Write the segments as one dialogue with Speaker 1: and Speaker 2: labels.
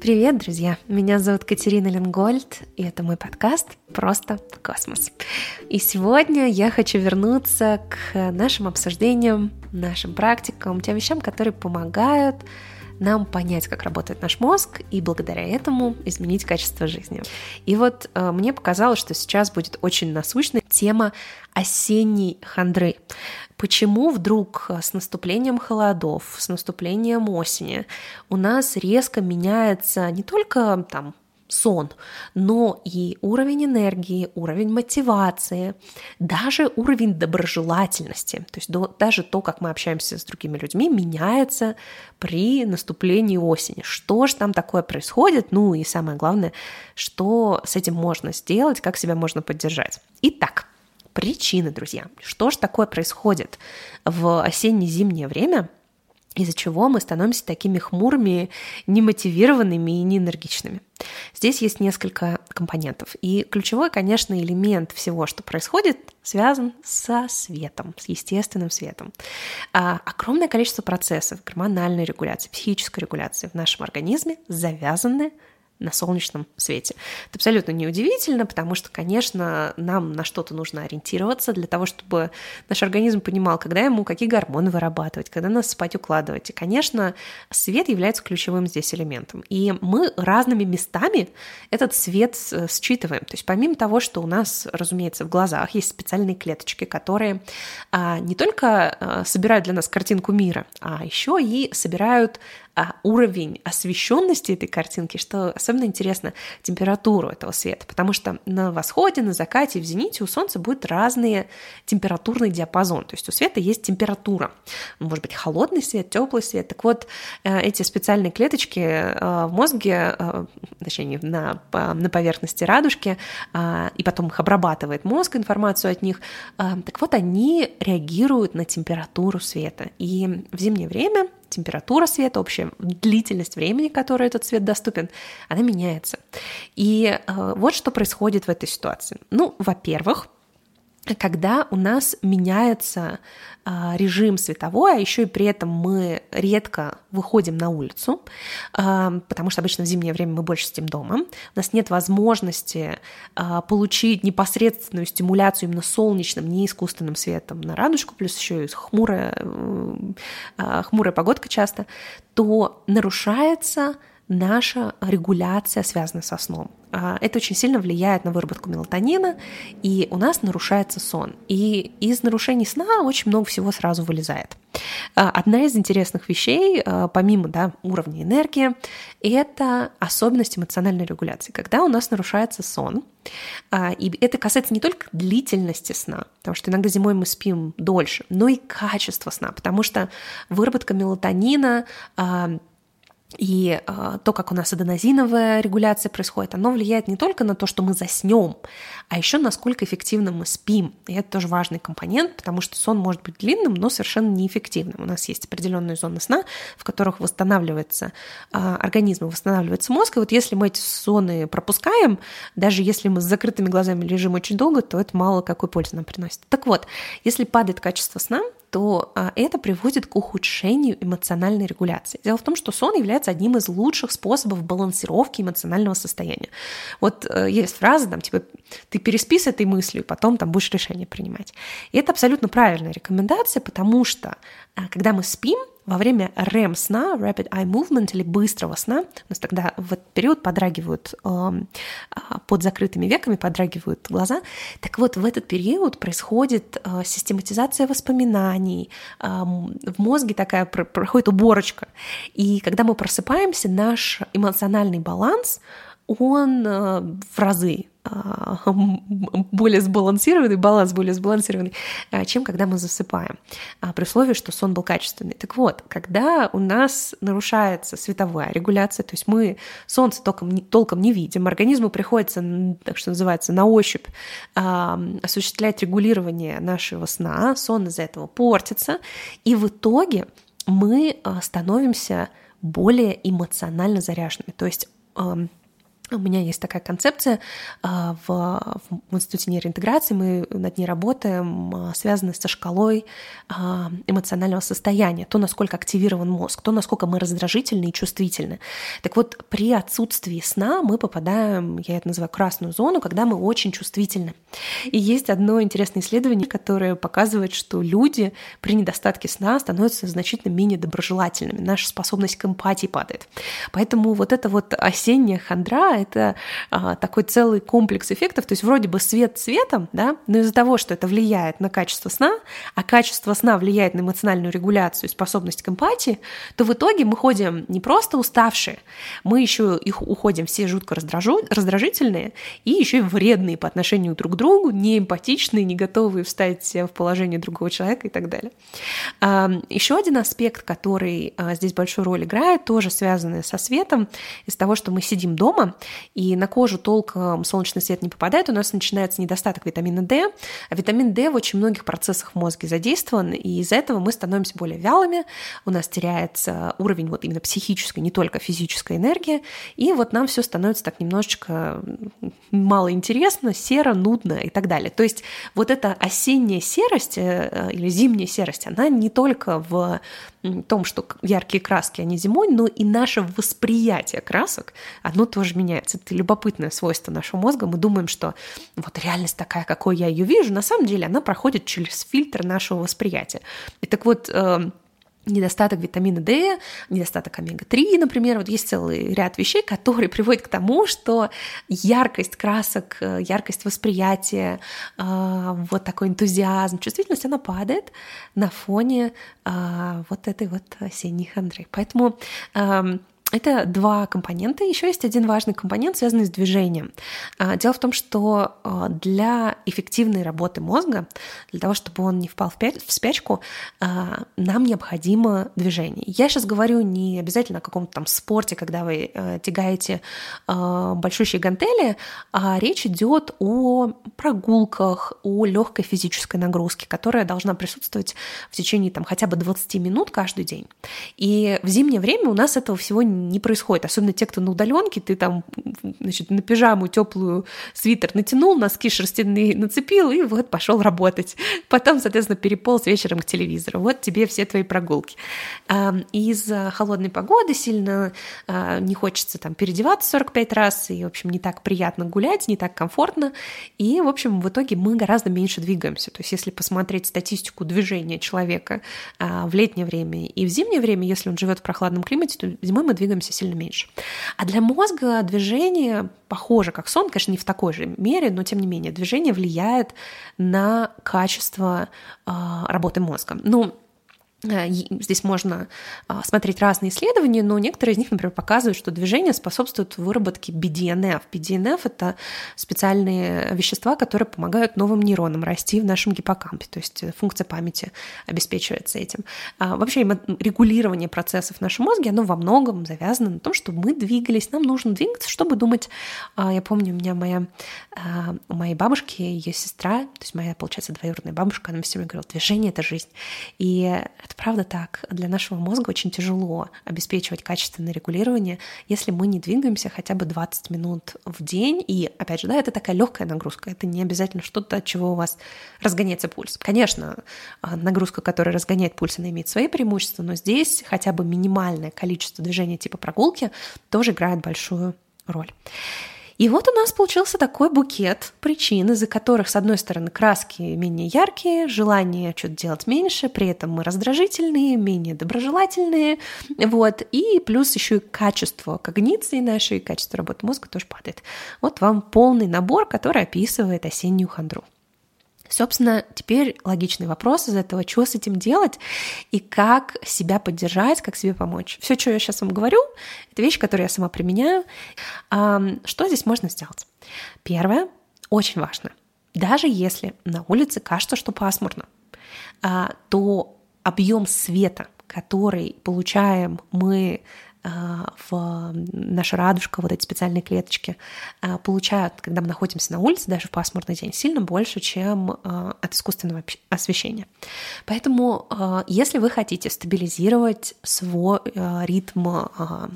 Speaker 1: Привет, друзья! Меня зовут Катерина Ленгольд, и это мой подкаст «Просто космос». И сегодня я хочу вернуться к нашим обсуждениям, нашим практикам, тем вещам, которые помогают нам понять, как работает наш мозг, и благодаря этому изменить качество жизни. И вот э, мне показалось, что сейчас будет очень насущная тема осенней хандры. Почему вдруг с наступлением холодов, с наступлением осени у нас резко меняется не только там сон, но и уровень энергии, уровень мотивации, даже уровень доброжелательности, то есть до, даже то, как мы общаемся с другими людьми, меняется при наступлении осени. Что же там такое происходит? Ну и самое главное, что с этим можно сделать, как себя можно поддержать. Итак, причины, друзья. Что же такое происходит в осенне-зимнее время, из-за чего мы становимся такими хмурыми, немотивированными и неэнергичными. Здесь есть несколько компонентов. И ключевой, конечно, элемент всего, что происходит, связан со светом, с естественным светом. А, огромное количество процессов гормональной регуляции, психической регуляции в нашем организме завязаны на солнечном свете. Это абсолютно неудивительно, потому что, конечно, нам на что-то нужно ориентироваться для того, чтобы наш организм понимал, когда ему какие гормоны вырабатывать, когда нас спать укладывать. И, конечно, свет является ключевым здесь элементом. И мы разными местами этот свет считываем. То есть помимо того, что у нас, разумеется, в глазах есть специальные клеточки, которые а, не только а, собирают для нас картинку мира, а еще и собирают уровень освещенности этой картинки, что особенно интересно, температуру этого света, потому что на восходе, на закате, в зените у Солнца будет разный температурный диапазон, то есть у света есть температура, может быть холодный свет, теплый свет, так вот э, эти специальные клеточки э, в мозге, э, точнее на, на поверхности радужки, и потом их обрабатывает мозг, информацию от них, так вот они реагируют на температуру света, и в зимнее время температура света, общая длительность времени, которой этот свет доступен, она меняется. И э, вот что происходит в этой ситуации. Ну, во-первых, когда у нас меняется а, режим световой, а еще и при этом мы редко выходим на улицу, а, потому что обычно в зимнее время мы больше сидим дома, у нас нет возможности а, получить непосредственную стимуляцию именно солнечным, не искусственным светом на радужку, плюс еще и хмурая, хмурая погодка часто, то нарушается наша регуляция связана со сном. А, это очень сильно влияет на выработку мелатонина, и у нас нарушается сон. И из нарушений сна очень много всего сразу вылезает. А, одна из интересных вещей, а, помимо да, уровня энергии, это особенность эмоциональной регуляции. Когда у нас нарушается сон, и это касается не только длительности сна, потому что иногда зимой мы спим дольше, но и качества сна, потому что выработка мелатонина и э, то, как у нас аденозиновая регуляция происходит, оно влияет не только на то, что мы заснем, а еще насколько эффективно мы спим. И это тоже важный компонент, потому что сон может быть длинным, но совершенно неэффективным. У нас есть определенные зоны сна, в которых восстанавливается э, организм восстанавливается мозг. И вот если мы эти зоны пропускаем, даже если мы с закрытыми глазами лежим очень долго, то это мало какой пользы нам приносит. Так вот, если падает качество сна, то а, это приводит к ухудшению эмоциональной регуляции. Дело в том, что сон является одним из лучших способов балансировки эмоционального состояния. Вот э, есть фраза, там, типа, ты переспи с этой мыслью, потом там будешь решение принимать. И это абсолютно правильная рекомендация, потому что когда мы спим, во время REM-сна, Rapid Eye Movement или быстрого сна, у нас тогда в этот период подрагивают э, под закрытыми веками, подрагивают глаза. Так вот, в этот период происходит э, систематизация воспоминаний, э, в мозге такая проходит уборочка. И когда мы просыпаемся, наш эмоциональный баланс, он э, в разы а, более сбалансированный, баланс более сбалансированный, а, чем когда мы засыпаем, а, при условии, что сон был качественный. Так вот, когда у нас нарушается световая регуляция, то есть мы солнце толком, толком не видим, организму приходится, так что называется, на ощупь осуществлять регулирование нашего сна, сон из-за этого портится, и в итоге мы становимся более эмоционально заряженными. То есть у меня есть такая концепция а, в, в Институте нейроинтеграции, мы над ней работаем, а, связанная со шкалой а, эмоционального состояния, то, насколько активирован мозг, то, насколько мы раздражительны и чувствительны. Так вот, при отсутствии сна мы попадаем, я это называю красную зону, когда мы очень чувствительны. И есть одно интересное исследование, которое показывает, что люди при недостатке сна становятся значительно менее доброжелательными, наша способность к эмпатии падает. Поэтому вот эта вот осенняя хандра это а, такой целый комплекс эффектов. То есть вроде бы свет цветом, да, но из-за того, что это влияет на качество сна, а качество сна влияет на эмоциональную регуляцию способность к эмпатии, то в итоге мы ходим не просто уставшие, мы еще их уходим все жутко раздражу, раздражительные и еще и вредные по отношению друг к другу, не эмпатичные, не готовые встать в положение другого человека и так далее. А, еще один аспект, который а, здесь большую роль играет, тоже связанный со светом, из того, что мы сидим дома, и на кожу толком солнечный свет не попадает, у нас начинается недостаток витамина D, а витамин D в очень многих процессах в мозге задействован, и из-за этого мы становимся более вялыми, у нас теряется уровень вот именно психической, не только физической энергии, и вот нам все становится так немножечко мало интересно, серо, нудно и так далее. То есть вот эта осенняя серость э, или зимняя серость, она не только в том, что яркие краски, они зимой, но и наше восприятие красок, оно тоже меняется. Это любопытное свойство нашего мозга. Мы думаем, что вот реальность такая, какой я ее вижу, на самом деле она проходит через фильтр нашего восприятия. И так вот, эм, недостаток витамина D, недостаток омега-3, например, вот есть целый ряд вещей, которые приводят к тому, что яркость красок, э, яркость восприятия, э, вот такой энтузиазм, чувствительность, она падает на фоне э, вот этой вот осенней хандры. Поэтому эм, это два компонента. Еще есть один важный компонент, связанный с движением. А, дело в том, что а, для эффективной работы мозга, для того, чтобы он не впал в спячку, а, нам необходимо движение. Я сейчас говорю не обязательно о каком-то там спорте, когда вы тягаете большущие гантели, а речь идет о прогулках, о легкой физической нагрузке, которая должна присутствовать в течение там, хотя бы 20 минут каждый день. И в зимнее время у нас этого всего не происходит. Особенно те, кто на удаленке, ты там, значит, на пижаму теплую свитер натянул, носки шерстяные нацепил и вот пошел работать. Потом, соответственно, переполз вечером к телевизору. Вот тебе все твои прогулки. Из холодной погоды сильно а, не хочется там переодеваться 45 раз, и, в общем, не так приятно гулять, не так комфортно. И, в общем, в итоге мы гораздо меньше двигаемся. То есть, если посмотреть статистику движения человека а, в летнее время и в зимнее время, если он живет в прохладном климате, то зимой мы двигаемся двигаемся сильно меньше. А для мозга движение похоже как сон, конечно, не в такой же мере, но тем не менее движение влияет на качество э, работы мозга. Ну, здесь можно а, смотреть разные исследования, но некоторые из них, например, показывают, что движение способствует выработке BDNF. BDNF — это специальные вещества, которые помогают новым нейронам расти в нашем гиппокампе, то есть э, функция памяти обеспечивается этим. А вообще регулирование процессов в нашем мозге, оно во многом завязано на том, что мы двигались, нам нужно двигаться, чтобы думать. А, я помню, у меня моя, у моей бабушки, ее сестра, то есть моя, получается, двоюродная бабушка, она все время говорила, движение — это жизнь. И это правда так. Для нашего мозга очень тяжело обеспечивать качественное регулирование, если мы не двигаемся хотя бы 20 минут в день. И, опять же, да, это такая легкая нагрузка. Это не обязательно что-то, от чего у вас разгоняется пульс. Конечно, а, нагрузка, которая разгоняет пульс, она имеет свои преимущества, но здесь хотя бы минимальное количество движения типа прогулки тоже играет большую роль. И вот у нас получился такой букет причин, из-за которых, с одной стороны, краски менее яркие, желание что-то делать меньше, при этом мы раздражительные, менее доброжелательные, вот, и плюс еще и качество когниции нашей, качество работы мозга тоже падает. Вот вам полный набор, который описывает осеннюю хандру. Собственно, теперь логичный вопрос из этого, что с этим делать и как себя поддержать, как себе помочь. Все, что я сейчас вам говорю, это вещи, которые я сама применяю. Что здесь можно сделать? Первое, очень важно. Даже если на улице кажется, что пасмурно, а, то объем света, который получаем мы в наша радужка, вот эти специальные клеточки, а, получают, когда мы находимся на улице, даже в пасмурный день, сильно больше, чем а, от искусственного освещения. Поэтому, если вы хотите стабилизировать свой ритм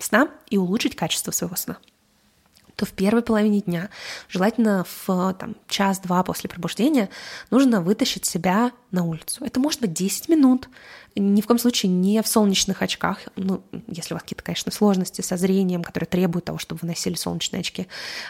Speaker 1: сна и улучшить качество своего сна, то в первой половине дня, желательно в час-два после пробуждения, нужно вытащить себя на улицу. Это может быть 10 минут, ни в коем случае не в солнечных очках, ну, если у вас какие-то, конечно, сложности со зрением, которые требуют того, чтобы вы носили солнечные очки,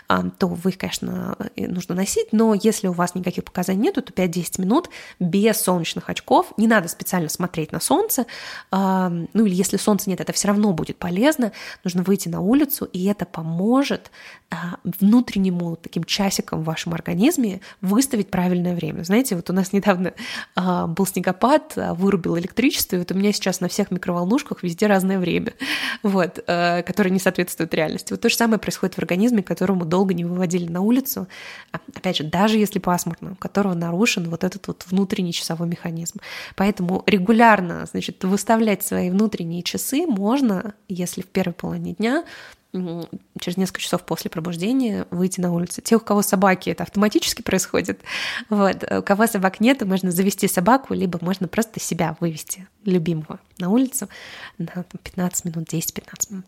Speaker 1: а, то вы их, конечно, нужно носить, но если у вас никаких показаний нету, то 5-10 минут без солнечных очков, не надо специально смотреть на солнце, а, ну или если солнца нет, это все равно будет полезно, нужно выйти на улицу, и это поможет а, внутреннему таким часиком в вашем организме выставить правильное время. Знаете, вот у нас недавно был снегопад, вырубил электричество, и вот у меня сейчас на всех микроволнушках везде разное время, вот, э, которое не соответствует реальности. Вот то же самое происходит в организме, которому долго не выводили на улицу, а, опять же, даже если пасмурно, у которого нарушен вот этот вот внутренний часовой механизм. Поэтому регулярно, значит, выставлять свои внутренние часы можно, если в первой половине дня через несколько часов после пробуждения выйти на улицу. Те, у кого собаки, это автоматически происходит. Вот. У кого собак нет, можно завести собаку, либо можно просто себя вывести, любимого, на улицу на 15 минут, 10-15 минут.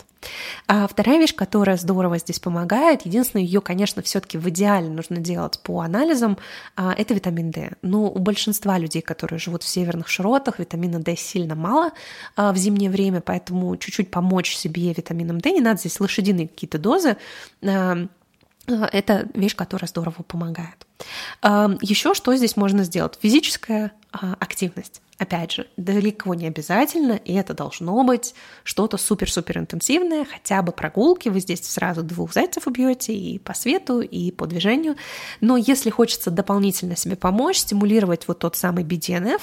Speaker 1: А вторая вещь, которая здорово здесь помогает, единственное, ее, конечно, все-таки в идеале нужно делать по анализам, а, это витамин D. Но у большинства людей, которые живут в северных широтах, витамина D сильно мало а, в зимнее время, поэтому чуть-чуть помочь себе витамином D, не надо здесь лошадиные какие-то дозы, а, это вещь, которая здорово помогает. Еще что здесь можно сделать? Физическая активность. Опять же, далеко не обязательно, и это должно быть что-то супер-супер интенсивное, хотя бы прогулки, вы здесь сразу двух зайцев убьете и по свету, и по движению. Но если хочется дополнительно себе помочь, стимулировать вот тот самый BDNF,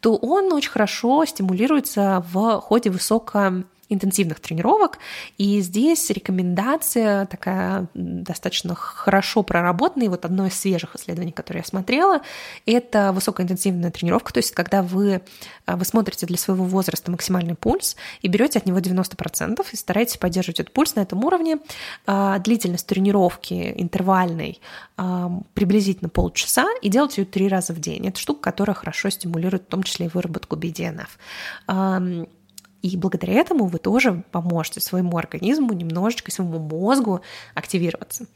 Speaker 1: то он очень хорошо стимулируется в ходе высоко интенсивных тренировок. И здесь рекомендация такая достаточно хорошо проработанная. Вот одно из свежих исследований, которое я смотрела, это высокоинтенсивная тренировка. То есть когда вы, э, вы смотрите для своего возраста максимальный пульс и берете от него 90% и стараетесь поддерживать этот пульс на этом уровне. А, длительность тренировки интервальной а, приблизительно полчаса и делать ее три раза в день. Это штука, которая хорошо стимулирует в том числе и выработку BDNF. И благодаря этому вы тоже поможете своему организму немножечко, своему мозгу активироваться.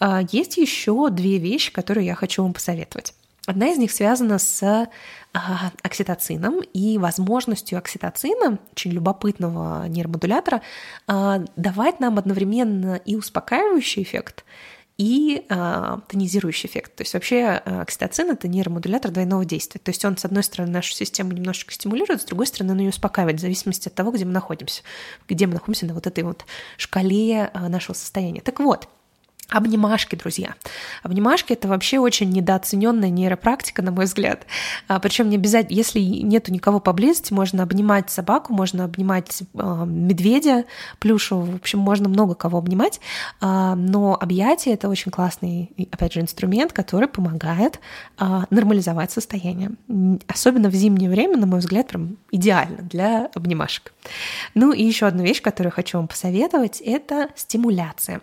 Speaker 1: А, есть еще две вещи, которые я хочу вам посоветовать. Одна из них связана с а, окситоцином и возможностью окситоцина, очень любопытного нейромодулятора, а, давать нам одновременно и успокаивающий эффект, и э, тонизирующий эффект. То есть вообще э, окситоцин — это нейромодулятор двойного действия. То есть он, с одной стороны, нашу систему немножечко стимулирует, с другой стороны, он ее успокаивает в зависимости от того, где мы находимся, где мы находимся на вот этой вот шкале э, нашего состояния. Так вот, Обнимашки, друзья. Обнимашки это вообще очень недооцененная нейропрактика, на мой взгляд. А, причем не обязательно, если нету никого поблизости, можно обнимать собаку, можно обнимать э, медведя, плюшевого, в общем, можно много кого обнимать. Э, но объятие это очень классный, опять же, инструмент, который помогает э, нормализовать состояние. Особенно в зимнее время, на мой взгляд, прям идеально для обнимашек. Ну и еще одну вещь, которую хочу вам посоветовать, это стимуляция.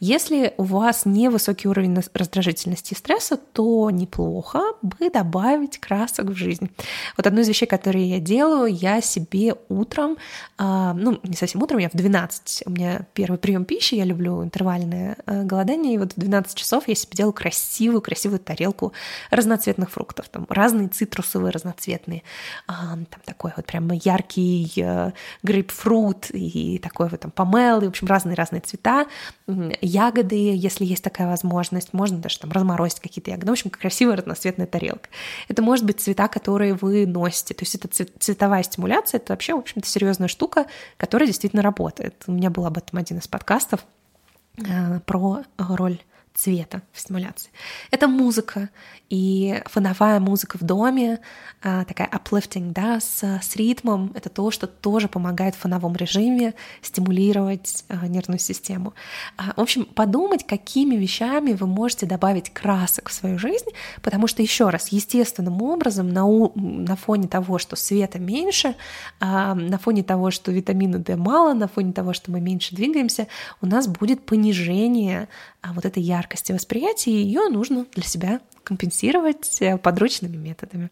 Speaker 1: Если у вас невысокий уровень раздражительности и стресса, то неплохо бы добавить красок в жизнь. Вот одну из вещей, которые я делаю, я себе утром, э, ну, не совсем утром, я в 12, у меня первый прием пищи, я люблю интервальное э, голодание, и вот в 12 часов я себе делаю красивую, красивую тарелку разноцветных фруктов, там разные цитрусовые, разноцветные, э, там такой вот прям яркий э, грейпфрут и такой вот там помел, и, в общем, разные-разные цвета, ягоды, если есть такая возможность, можно даже там разморозить какие-то ягоды. В общем, красивая разноцветная тарелка. Это может быть цвета, которые вы носите. То есть это цветовая стимуляция, это вообще, в общем-то, серьезная штука, которая действительно работает. У меня был об этом один из подкастов э, про роль цвета в стимуляции. Это музыка, и фоновая музыка в доме, а, такая uplifting, да, с, с ритмом, это то, что тоже помогает в фоновом режиме стимулировать а, нервную систему. А, в общем, подумать, какими вещами вы можете добавить красок в свою жизнь, потому что, еще раз, естественным образом на, у, на фоне того, что света меньше, на фоне того, что витамина D мало, на фоне того, что мы меньше двигаемся, у нас будет понижение вот этой яркости восприятия, и ее нужно для себя компенсировать э, подручными методами.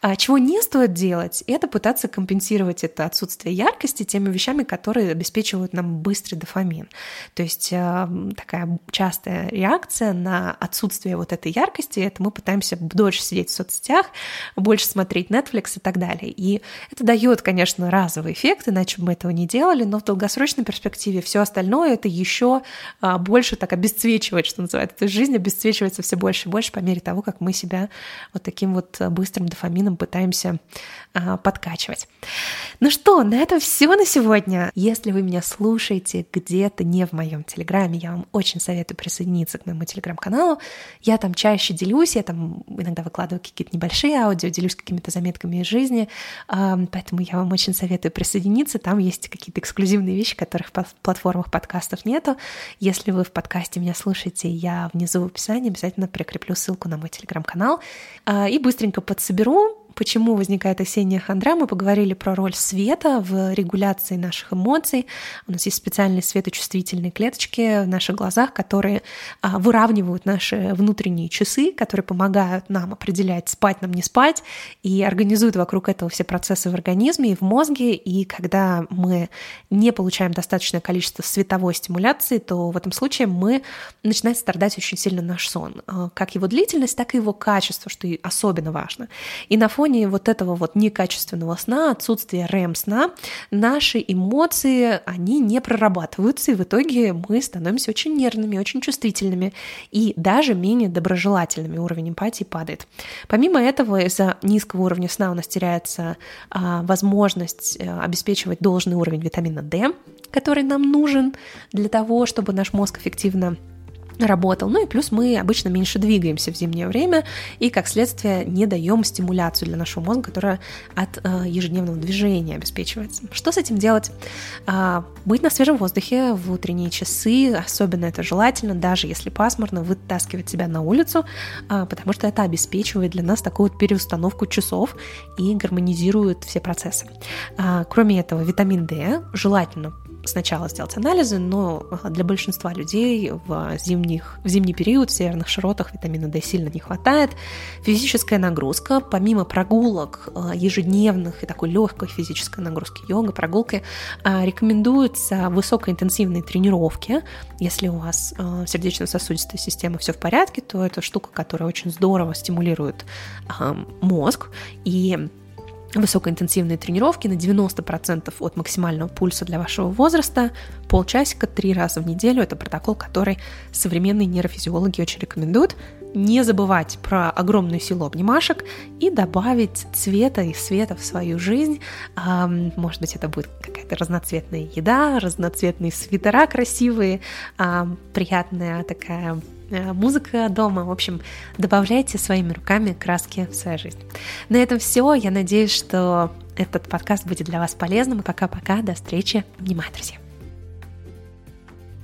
Speaker 1: А чего не стоит делать, это пытаться компенсировать это отсутствие яркости теми вещами, которые обеспечивают нам быстрый дофамин. То есть э, такая частая реакция на отсутствие вот этой яркости, это мы пытаемся дольше сидеть в соцсетях, больше смотреть Netflix и так далее. И это дает, конечно, разовый эффект, иначе бы мы этого не делали, но в долгосрочной перспективе все остальное это еще а, больше так обесцвечивает, что называется. Жизнь обесцвечивается все больше и больше по мере того, как мы себя вот таким вот быстрым дофамином пытаемся а, подкачивать. Ну что, на этом все на сегодня. Если вы меня слушаете где-то не в моем телеграме, я вам очень советую присоединиться к моему телеграм-каналу. Я там чаще делюсь, я там иногда выкладываю какие-то небольшие аудио, делюсь какими-то заметками из жизни, а, поэтому я вам очень советую присоединиться. Там есть какие-то эксклюзивные вещи, которых в платформах подкастов нету. Если вы в подкасте меня слушаете, я внизу в описании обязательно прикреплю ссылку на мой телеграм-канал. А, и быстренько подсоберу почему возникает осенняя хандра, мы поговорили про роль света в регуляции наших эмоций. У нас есть специальные светочувствительные клеточки в наших глазах, которые а, выравнивают наши внутренние часы, которые помогают нам определять, спать нам, не спать, и организуют вокруг этого все процессы в организме и в мозге. И когда мы не получаем достаточное количество световой стимуляции, то в этом случае мы начинает страдать очень сильно наш сон. А, как его длительность, так и его качество, что особенно важно. И на фоне фоне вот этого вот некачественного сна, отсутствия REM-сна, наши эмоции, они не прорабатываются, и в итоге мы становимся очень нервными, очень чувствительными и даже менее доброжелательными. Уровень эмпатии падает. Помимо этого, из-за низкого уровня сна у нас теряется а, возможность а, обеспечивать должный уровень витамина D, который нам нужен для того, чтобы наш мозг эффективно работал. Ну и плюс мы обычно меньше двигаемся в зимнее время и, как следствие, не даем стимуляцию для нашего мозга, которая от э, ежедневного движения обеспечивается. Что с этим делать? А, быть на свежем воздухе в утренние часы, особенно это желательно, даже если пасмурно, вытаскивать себя на улицу, а, потому что это обеспечивает для нас такую вот переустановку часов и гармонизирует все процессы. А, кроме этого, витамин D желательно сначала сделать анализы, но для большинства людей в, зимних, в зимний период в северных широтах витамина D сильно не хватает. Физическая нагрузка, помимо прогулок э, ежедневных и такой легкой физической нагрузки йога, прогулки, э, рекомендуются высокоинтенсивные тренировки. Если у вас э, сердечно-сосудистая система все в порядке, то это штука, которая очень здорово стимулирует мозг и высокоинтенсивные тренировки на 90% от максимального пульса для вашего возраста, полчасика, три раза в неделю. Это протокол, который современные нейрофизиологи очень рекомендуют. Не забывать про огромную силу обнимашек и добавить цвета и света в свою жизнь. Может быть, это будет какая-то разноцветная еда, разноцветные свитера красивые, приятная такая музыка дома. В общем, добавляйте своими руками краски в свою жизнь. На этом все. Я надеюсь, что этот подкаст будет для вас полезным. Пока-пока. До встречи. Обнимаю, друзья.